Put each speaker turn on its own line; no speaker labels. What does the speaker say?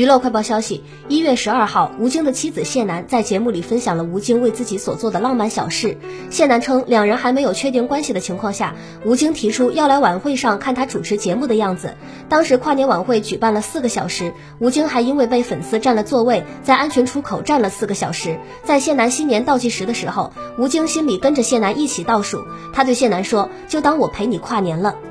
娱乐快报消息一月十二号吴京的妻子谢楠在节目里分享了吴京为自己所做的浪漫小事。谢楠称两人还没有确定关系的情况下吴京提出要来晚会上看他主持节目的样子。当时跨年晚会举办了四个小时吴京还因为被粉丝占了座位在安全出口站了四个小时。在谢楠新年倒计时的时候吴京心里跟着谢楠一起倒数他对谢楠说就当我陪你跨年了。